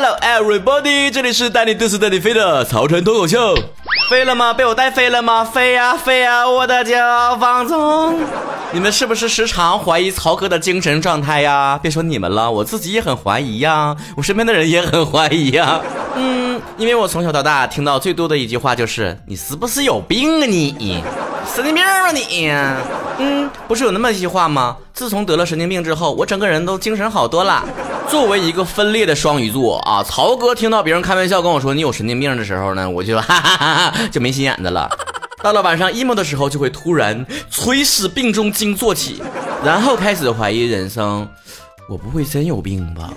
Hello everybody，这里是带你嘚瑟带你飞的曹晨脱口秀。飞了吗？被我带飞了吗？飞呀飞呀，我的脚放纵。你们是不是时常怀疑曹哥的精神状态呀？别说你们了，我自己也很怀疑呀，我身边的人也很怀疑呀。嗯，因为我从小到大听到最多的一句话就是“你是不是有病啊你，神经病啊你”。嗯，不是有那么一句话吗？自从得了神经病之后，我整个人都精神好多了。作为一个分裂的双鱼座啊，曹哥听到别人开玩笑跟我说你有神经病的时候呢，我就 哈哈哈哈就没心眼子了。到了晚上 emo 的时候，就会突然垂死病中惊坐起，然后开始怀疑人生。我不会真有病吧？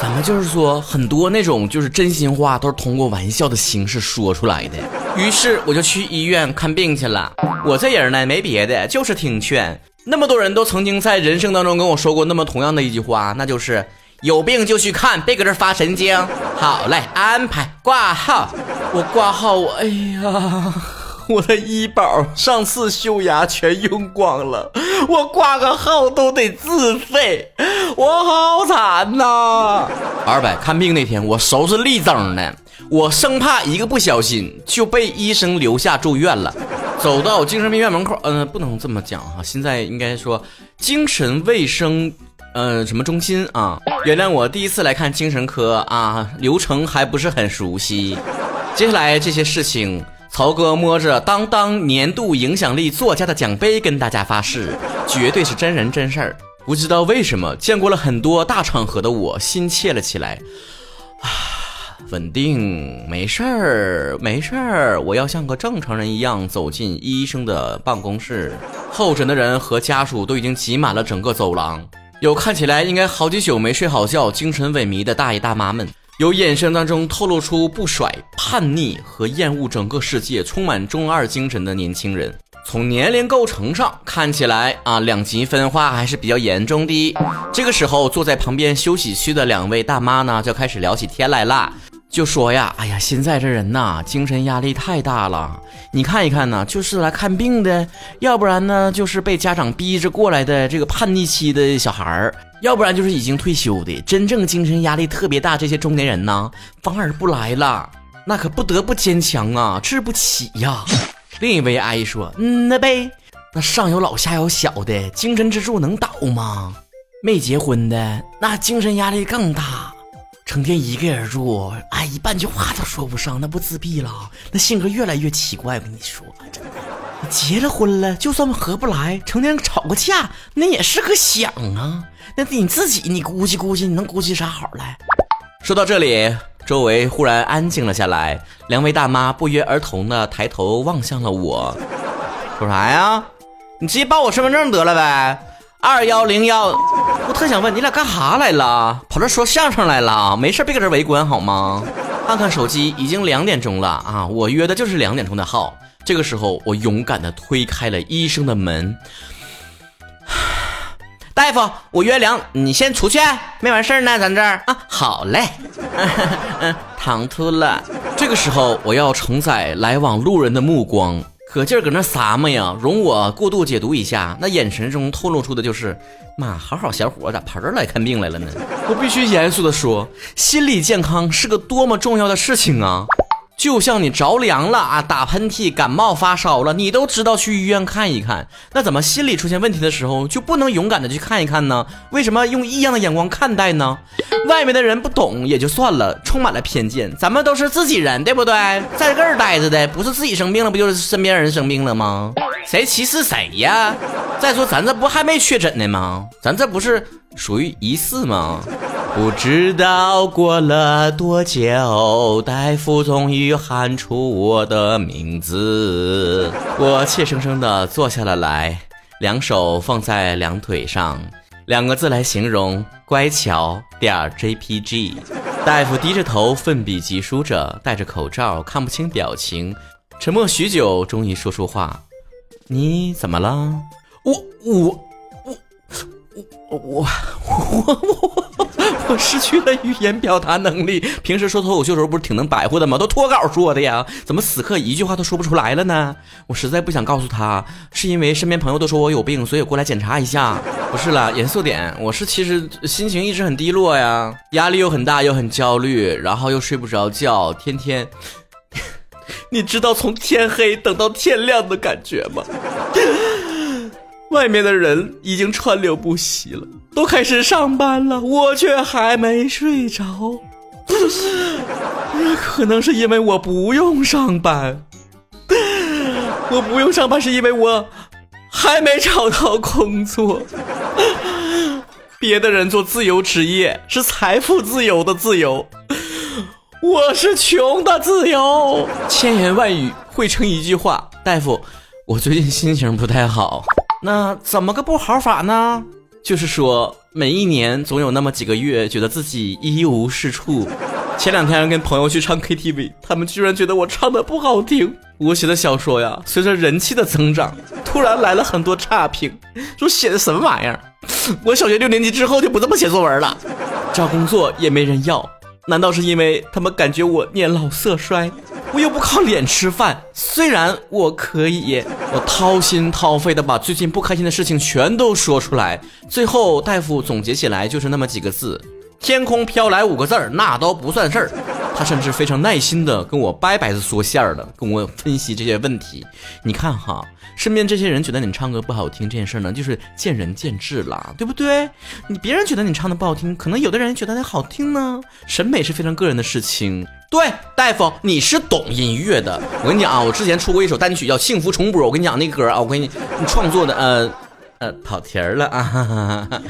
咱们就是说很多那种就是真心话都是通过玩笑的形式说出来的。于是我就去医院看病去了。我这人呢没别的，就是听劝。那么多人都曾经在人生当中跟我说过那么同样的一句话，那就是。有病就去看，别搁这发神经。好嘞，安排挂号。我挂号，我哎呀，我的医保上次修牙全用光了，我挂个号都得自费，我好惨呐！二百看病那天，我手是立正的，我生怕一个不小心就被医生留下住院了。走到精神病院门口，嗯，不能这么讲哈，现在应该说精神卫生。呃，什么中心啊？原谅我第一次来看精神科啊，流程还不是很熟悉。接下来这些事情，曹哥摸着当当年度影响力作家的奖杯跟大家发誓，绝对是真人真事儿。不知道为什么，见过了很多大场合的我心怯了起来。啊，稳定，没事儿，没事儿，我要像个正常人一样走进医生的办公室。候诊的人和家属都已经挤满了整个走廊。有看起来应该好几宿没睡好觉、精神萎靡的大爷大妈们，有眼神当中透露出不甩、叛逆和厌恶整个世界、充满中二精神的年轻人。从年龄构成上看起来啊，两极分化还是比较严重的。这个时候，坐在旁边休息区的两位大妈呢，就开始聊起天来啦。就说呀，哎呀，现在这人呐，精神压力太大了。你看一看呢，就是来看病的，要不然呢，就是被家长逼着过来的这个叛逆期的小孩儿，要不然就是已经退休的。真正精神压力特别大这些中年人呢，反而不来了，那可不得不坚强啊，治不起呀。另一位阿姨说：“嗯，那呗，那上有老下有小的，精神支柱能倒吗？没结婚的，那精神压力更大。”成天一个人住，阿姨半句话都说不上，那不自闭了？那性格越来越奇怪。我跟你说，真的，结了婚了，就算合不来，成天吵个架，那也是个想啊。那你自己，你估计估计，你能估计啥好来？说到这里，周围忽然安静了下来，两位大妈不约而同的抬头望向了我，说啥呀？你直接报我身份证得了呗。二幺零幺，我特想问你俩干哈来了？跑这说相声来了？没事别搁这围观好吗？看看手机，已经两点钟了啊！我约的就是两点钟的号。这个时候，我勇敢的推开了医生的门。大夫，我约两，你先出去，没完事呢，咱这儿啊。好嘞，嗯，唐突了。这个时候，我要承载来往路人的目光。搁劲儿搁那撒么呀？容我过度解读一下，那眼神中透露出的就是，妈，好好小伙咋跑这儿来看病来了呢？我必须严肃的说，心理健康是个多么重要的事情啊！就像你着凉了啊，打喷嚏、感冒、发烧了，你都知道去医院看一看。那怎么心理出现问题的时候就不能勇敢的去看一看呢？为什么用异样的眼光看待呢？外面的人不懂也就算了，充满了偏见。咱们都是自己人，对不对？在这儿待着的，不是自己生病了，不就是身边人生病了吗？谁歧视谁呀？再说咱这不还没确诊呢吗？咱这不是属于疑似吗？不知道过了多久，大夫终于喊出我的名字。我怯生生地坐下了来，两手放在两腿上，两个字来形容：乖巧点 JPG。大夫低着头奋笔疾书着，戴着口罩，看不清表情，沉默许久，终于说出话：“你怎么了？”我我失去了语言表达能力。平时说脱口秀时候不是挺能白活的吗？都脱稿说的呀，怎么此刻一句话都说不出来了呢？我实在不想告诉他，是因为身边朋友都说我有病，所以过来检查一下。不是了，严肃点，我是其实心情一直很低落呀，压力又很大，又很焦虑，然后又睡不着觉，天天。你知道从天黑等到天亮的感觉吗？外面的人已经川流不息了，都开始上班了，我却还没睡着。可能是因为我不用上班，我不用上班是因为我还没找到工作。别的人做自由职业是财富自由的自由。我是穷的自由，千言万语汇成一句话。大夫，我最近心情不太好，那怎么个不好法呢？就是说，每一年总有那么几个月，觉得自己一无是处。前两天跟朋友去唱 KTV，他们居然觉得我唱的不好听。我写的小说呀，随着人气的增长，突然来了很多差评，说写的什么玩意儿。我小学六年级之后就不这么写作文了，找工作也没人要。难道是因为他们感觉我年老色衰，我又不靠脸吃饭？虽然我可以，我掏心掏肺的把最近不开心的事情全都说出来，最后大夫总结起来就是那么几个字：天空飘来五个字儿，那都不算事儿。他甚至非常耐心的跟我掰掰子说馅儿的，跟我分析这些问题。你看哈。身边这些人觉得你唱歌不好听这件事呢，就是见仁见智了，对不对？你别人觉得你唱的不好听，可能有的人觉得你好听呢。审美是非常个人的事情。对，大夫，你是懂音乐的。我跟你讲啊，我之前出过一首单曲叫《幸福重播》，我跟你讲那歌啊，我跟你创作的，呃呃，跑题儿了啊。哈哈哈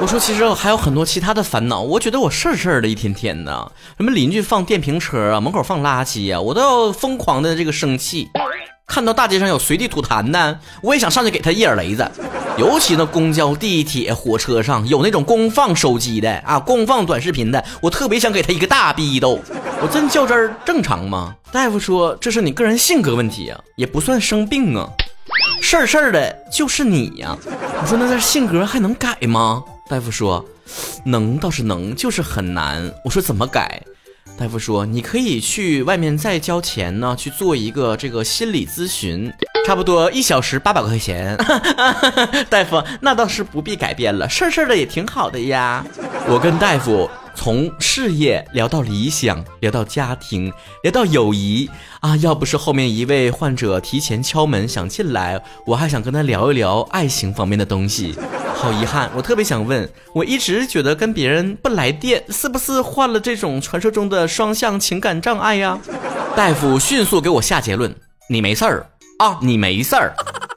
我说其实还有很多其他的烦恼，我觉得我事儿事儿的一天天的，什么邻居放电瓶车啊，门口放垃圾啊，我都要疯狂的这个生气。看到大街上有随地吐痰的，我也想上去给他一耳雷子。尤其那公交、地铁、火车上有那种公放手机的啊，公放短视频的，我特别想给他一个大逼斗。我真较真儿正常吗？大夫说这是你个人性格问题啊，也不算生病啊。事儿事儿的就是你呀。我说那这性格还能改吗？大夫说能倒是能，就是很难。我说怎么改？大夫说：“你可以去外面再交钱呢，去做一个这个心理咨询，差不多一小时八百块钱。”大夫，那倒是不必改变了，事儿事儿的也挺好的呀。我跟大夫。从事业聊到理想，聊到家庭，聊到友谊啊！要不是后面一位患者提前敲门想进来，我还想跟他聊一聊爱情方面的东西。好遗憾，我特别想问，我一直觉得跟别人不来电，是不是患了这种传说中的双向情感障碍呀？大夫迅速给我下结论：你没事儿啊，你没事儿。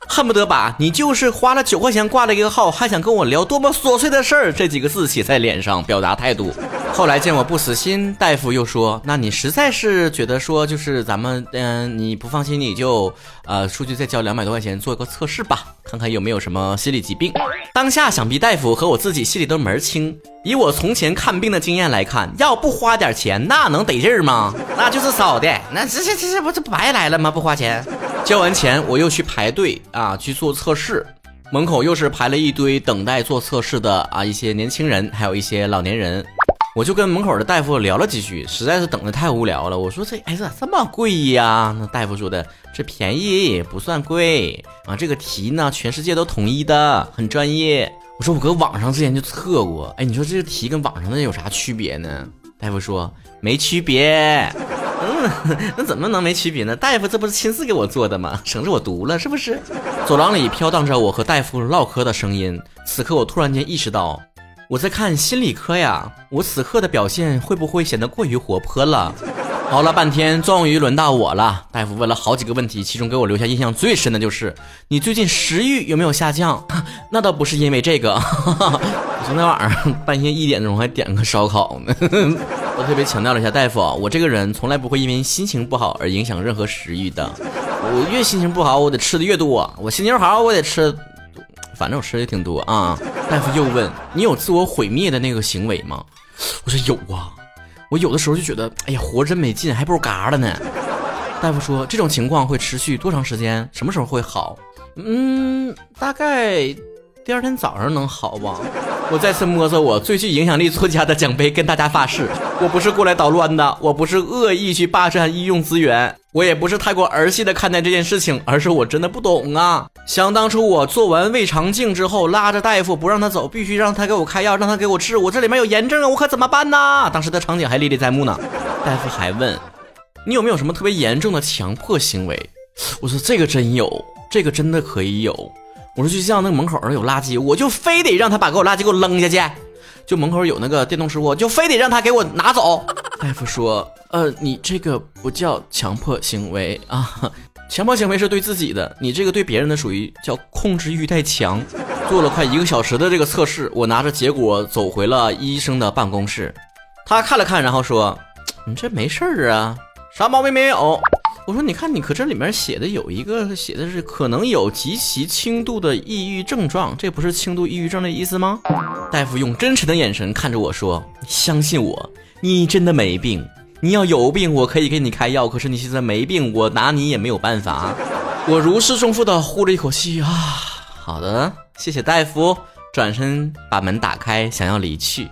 恨不得把你就是花了九块钱挂了一个号，还想跟我聊多么琐碎的事儿这几个字写在脸上，表达态度。后来见我不死心，大夫又说：“那你实在是觉得说，就是咱们，嗯，你不放心，你就呃出去再交两百多块钱做个测试吧，看看有没有什么心理疾病。”当下想必大夫和我自己心里都门儿清。以我从前看病的经验来看，要不花点钱，那能得劲儿吗？那就是少的。那这这这这不这不白来了吗？不花钱，交完钱我又去排队啊去做测试，门口又是排了一堆等待做测试的啊一些年轻人，还有一些老年人。我就跟门口的大夫聊了几句，实在是等的太无聊了。我说这哎咋这么贵呀？那大夫说的这便宜不算贵啊，这个题呢全世界都统一的，很专业。我说我搁网上之前就测过，哎，你说这个题跟网上的有啥区别呢？大夫说没区别。那怎么能没区别呢？大夫这不是亲自给我做的吗？省着我读了是不是？走廊里飘荡着我和大夫唠嗑的声音，此刻我突然间意识到。我在看心理科呀，我此刻的表现会不会显得过于活泼了？熬了半天，终于轮到我了。大夫问了好几个问题，其中给我留下印象最深的就是你最近食欲有没有下降？那倒不是因为这个，我昨天晚上半夜一点钟还点个烧烤呢。我特别强调了一下，大夫，我这个人从来不会因为心情不好而影响任何食欲的。我越心情不好，我得吃的越多；我心情好，我得吃。反正我吃的也挺多啊。大夫又问：“你有自我毁灭的那个行为吗？”我说：“有啊。”我有的时候就觉得，哎呀，活着真没劲，还不如嘎了呢。大夫说：“这种情况会持续多长时间？什么时候会好？”嗯，大概第二天早上能好吗？我再次摸着我最具影响力作家的奖杯，跟大家发誓，我不是过来捣乱的，我不是恶意去霸占医用资源，我也不是太过儿戏的看待这件事情，而是我真的不懂啊。想当初我做完胃肠镜之后，拉着大夫不让他走，必须让他给我开药，让他给我治，我这里面有炎症啊，我可怎么办呢？当时的场景还历历在目呢。大夫还问，你有没有什么特别严重的强迫行为？我说这个真有，这个真的可以有。我说就像那个门口有垃圾，我就非得让他把给我垃圾给我扔下去。就门口有那个电动食物，就非得让他给我拿走。大夫说，呃，你这个不叫强迫行为啊，强迫行为是对自己的，你这个对别人的属于叫控制欲太强。做了快一个小时的这个测试，我拿着结果走回了医生的办公室。他看了看，然后说，你这没事儿啊，啥毛病没有。我说，你看，你可这里面写的有一个写的是可能有极其轻度的抑郁症状，这不是轻度抑郁症的意思吗？大夫用真诚的眼神看着我说：“相信我，你真的没病。你要有病，我可以给你开药。可是你现在没病，我拿你也没有办法。”我如释重负的呼了一口气啊，好的，谢谢大夫。转身把门打开，想要离去。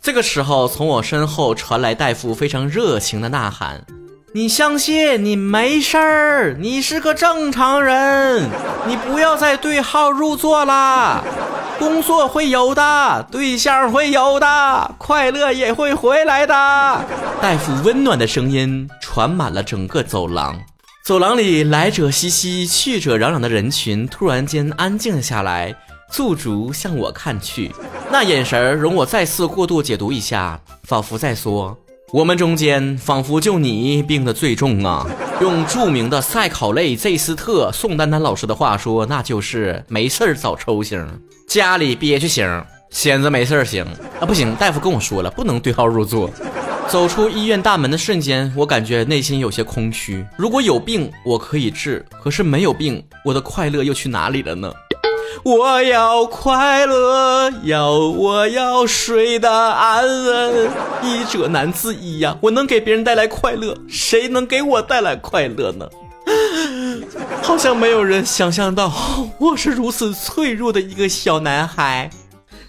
这个时候，从我身后传来大夫非常热情的呐喊。你相信你没事儿，你是个正常人，你不要再对号入座啦。工作会有的，对象会有的，快乐也会回来的。大夫温暖的声音传满了整个走廊，走廊里来者熙熙，去者攘攘的人群突然间安静了下来，驻足向我看去，那眼神容我再次过度解读一下，仿佛在说。我们中间仿佛就你病得最重啊！用著名的赛考类 Z 斯特宋丹丹老师的话说，那就是没事儿找抽型，家里憋屈型，闲着没事儿行啊！不行，大夫跟我说了，不能对号入座。走出医院大门的瞬间，我感觉内心有些空虚。如果有病，我可以治；可是没有病，我的快乐又去哪里了呢？我要快乐，要我要睡得安稳，医者难自医呀！我能给别人带来快乐，谁能给我带来快乐呢？好像没有人想象到我是如此脆弱的一个小男孩，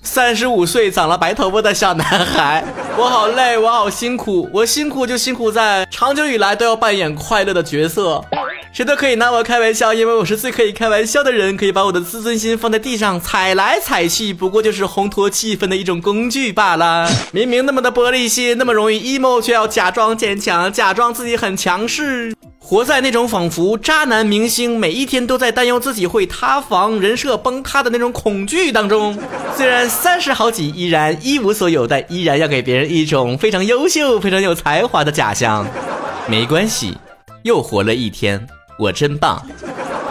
三十五岁长了白头发的小男孩。我好累，我好辛苦，我辛苦就辛苦在长久以来都要扮演快乐的角色。谁都可以拿我开玩笑，因为我是最可以开玩笑的人，可以把我的自尊心放在地上踩来踩去，不过就是烘托气氛的一种工具罢了。明明那么的玻璃心，那么容易 emo，却要假装坚强，假装自己很强势，活在那种仿佛渣男明星每一天都在担忧自己会塌房、人设崩塌的那种恐惧当中。虽然三十好几依然一无所有，但依然要给别人一种非常优秀、非常有才华的假象。没关系，又活了一天。我真棒，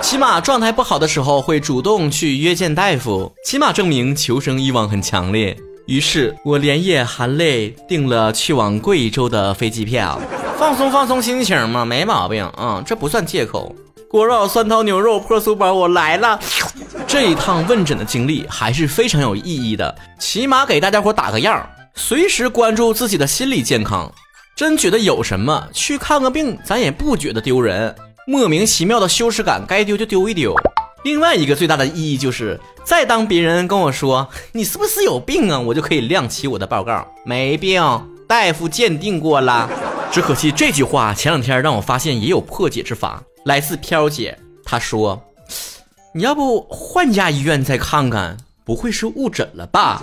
起码状态不好的时候会主动去约见大夫，起码证明求生欲望很强烈。于是我连夜含泪订了去往贵州的飞机票，放松放松心情嘛，没毛病啊，这不算借口。锅肉、酸汤牛肉、破酥包，我来了。这一趟问诊的经历还是非常有意义的，起码给大家伙打个样，随时关注自己的心理健康。真觉得有什么去看个病，咱也不觉得丢人。莫名其妙的羞耻感，该丢就丢一丢。另外一个最大的意义就是，再当别人跟我说你是不是有病啊，我就可以亮起我的报告，没病，大夫鉴定过了。只可惜这句话前两天让我发现也有破解之法，来自飘姐，她说，你要不换家医院再看看，不会是误诊了吧？